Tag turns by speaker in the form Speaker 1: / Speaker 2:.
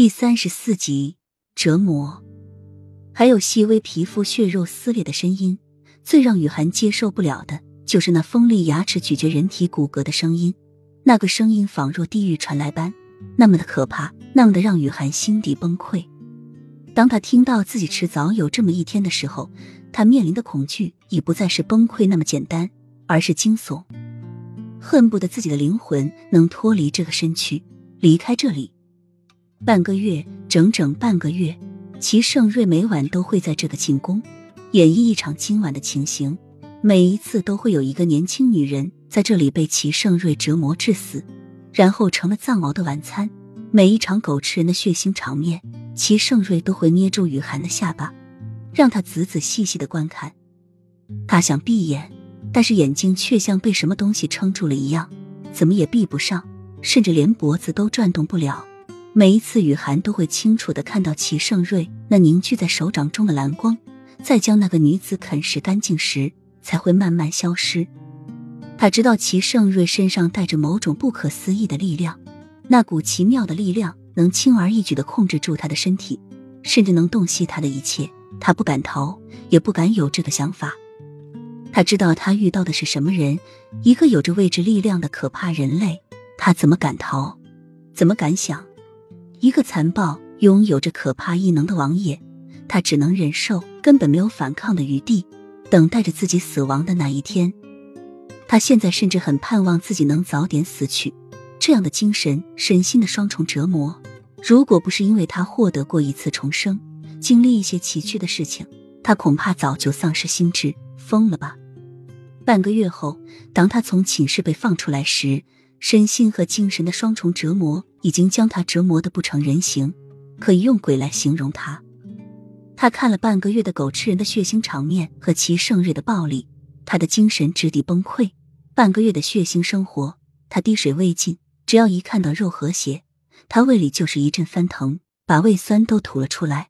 Speaker 1: 第三十四集折磨，还有细微皮肤血肉撕裂的声音。最让雨涵接受不了的就是那锋利牙齿咀嚼人体骨骼的声音。那个声音仿若地狱传来般，那么的可怕，那么的让雨涵心底崩溃。当他听到自己迟早有这么一天的时候，他面临的恐惧已不再是崩溃那么简单，而是惊悚，恨不得自己的灵魂能脱离这个身躯，离开这里。半个月，整整半个月，齐盛瑞每晚都会在这个寝宫演绎一场今晚的情形。每一次都会有一个年轻女人在这里被齐盛瑞折磨致死，然后成了藏獒的晚餐。每一场狗吃人的血腥场面，齐盛瑞都会捏住雨涵的下巴，让她仔仔细细的观看。他想闭眼，但是眼睛却像被什么东西撑住了一样，怎么也闭不上，甚至连脖子都转动不了。每一次，雨涵都会清楚的看到齐盛瑞那凝聚在手掌中的蓝光，在将那个女子啃食干净时，才会慢慢消失。他知道齐盛瑞身上带着某种不可思议的力量，那股奇妙的力量能轻而易举的控制住他的身体，甚至能洞悉他的一切。他不敢逃，也不敢有这个想法。他知道他遇到的是什么人，一个有着未知力量的可怕人类。他怎么敢逃？怎么敢想？一个残暴、拥有着可怕异能的王爷，他只能忍受，根本没有反抗的余地，等待着自己死亡的那一天。他现在甚至很盼望自己能早点死去。这样的精神、身心的双重折磨，如果不是因为他获得过一次重生，经历一些崎岖的事情，他恐怕早就丧失心智，疯了吧？半个月后，当他从寝室被放出来时，身心和精神的双重折磨已经将他折磨的不成人形，可以用鬼来形容他。他看了半个月的狗吃人的血腥场面和齐盛瑞的暴力，他的精神直抵崩溃。半个月的血腥生活，他滴水未进。只要一看到肉和血，他胃里就是一阵翻腾，把胃酸都吐了出来。